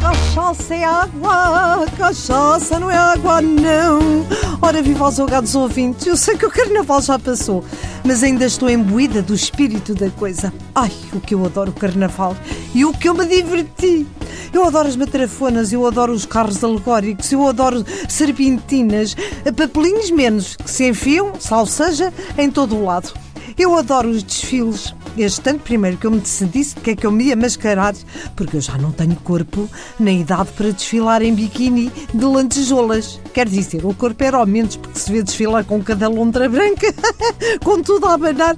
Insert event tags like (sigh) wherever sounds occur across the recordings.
Cachaça é água, cachaça não é água, não. Ora, viva aos algados ouvintes, eu sei que o carnaval já passou, mas ainda estou imbuída do espírito da coisa. Ai, o que eu adoro o carnaval e o que eu me diverti. Eu adoro as matrafonas, eu adoro os carros alegóricos, eu adoro serpentinas, papelinhos menos, que se enfiam, salseja, em todo o lado. Eu adoro os desfiles. Este ano, primeiro que eu me decidisse de que é que eu me ia mascarar, porque eu já não tenho corpo nem idade para desfilar em biquíni de lantejoulas. Quer dizer, o corpo era ao menos, porque se vê desfilar com cada lontra branca, (laughs) com tudo a abanar,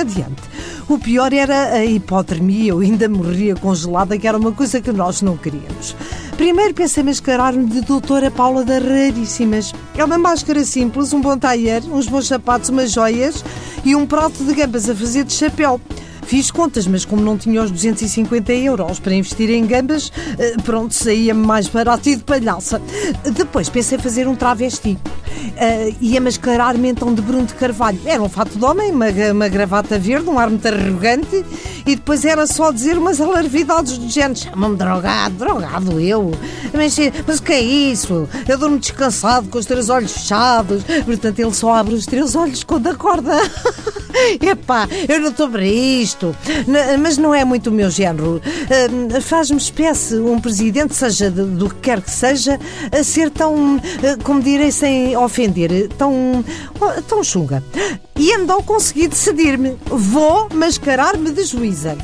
adiante. O pior era a hipotermia, eu ainda morria congelada, que era uma coisa que nós não queríamos. Primeiro pensei mascarar-me de doutora Paula da Raríssimas. É uma máscara simples, um bom taier, uns bons sapatos, umas joias e um prato de gambas a fazer de chapéu. Fiz contas, mas como não tinha os 250 euros para investir em gambas, eh, pronto, saía-me mais barato e de palhaça. Depois pensei fazer um travesti. Uh, ia mascarar-me então de Bruno de Carvalho. Era um fato de homem, uma, uma gravata verde, um ar muito arrogante, e depois era só dizer umas alarvidades do género: chama-me drogado, drogado eu. Mas, mas o que é isso? Eu durmo descansado com os três olhos fechados. Portanto, ele só abre os três olhos quando acorda. (laughs) (laughs) Epá, eu não estou para isto. Mas não é muito o meu género. Uh, Faz-me espécie um presidente, seja do que quer que seja, a ser tão, uh, como direi, sem ofender, tão, tão chunga. E andou conseguir decidir-me. Vou mascarar-me de juíza.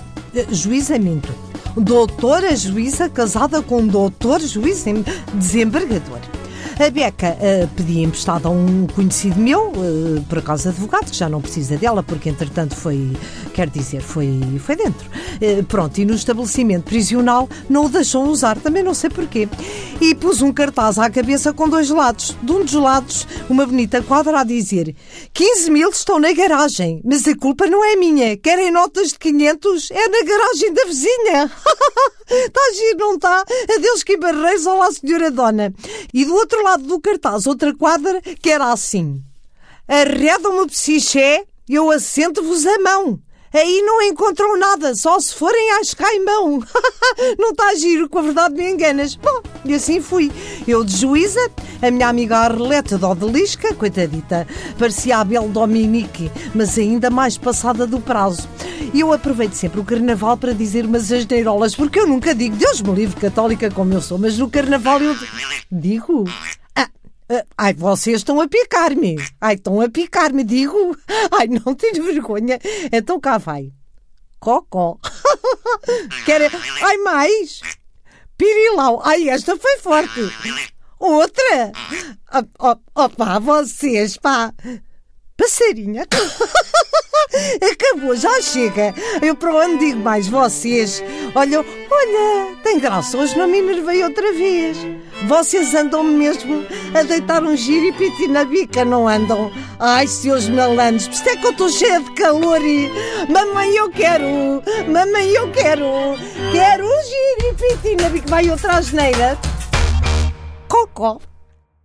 Juíza minto. Doutora juíza casada com doutor juiz desembargador. A Beca uh, pedia emprestado a um conhecido meu, uh, por acaso advogado, que já não precisa dela, porque entretanto foi, quer dizer, foi, foi dentro. Uh, pronto, e no estabelecimento prisional não o deixou usar, também não sei porquê. E pus um cartaz à cabeça com dois lados. De um dos lados, uma bonita quadra a dizer 15 mil estão na garagem, mas a culpa não é minha. Querem notas de 500? É na garagem da vizinha. Está (laughs) giro, não está? Adeus que barreiros, olá senhora dona. E do outro lado do cartaz, outra quadra que era assim. Arredam-me psiché, eu assento-vos a mão. Aí não encontram nada, só se forem às caimão. (laughs) não está a giro, com a verdade me enganas. Bom, e assim fui. Eu de juíza, a minha amiga Arleta de Odelisca, coitadita, parecia a Bel Dominique, mas ainda mais passada do prazo. E eu aproveito sempre o carnaval para dizer umas asneirolas, porque eu nunca digo, Deus me livre, católica como eu sou, mas no carnaval eu digo. Ah, ai, vocês estão a picar-me. Ai, estão a picar-me, digo. Ai, não tenho vergonha. Então cá vai. Cocó. (laughs) Quer... Ai, mais. Pirilau. Ai, esta foi forte. Outra. Opa, vocês, pá. Passarinha. (laughs) Acabou, já chega. Eu para onde digo mais vocês? Olha, olha, tem graça, hoje não me enervei outra vez. Vocês andam mesmo a deitar um giro e piti na bica, não andam? Ai, seus malandros, por isso é que eu estou cheia de calor e... Mamãe, eu quero, mamãe, eu quero, quero um giro e piti na bica. Vai outra asneira. Cocó.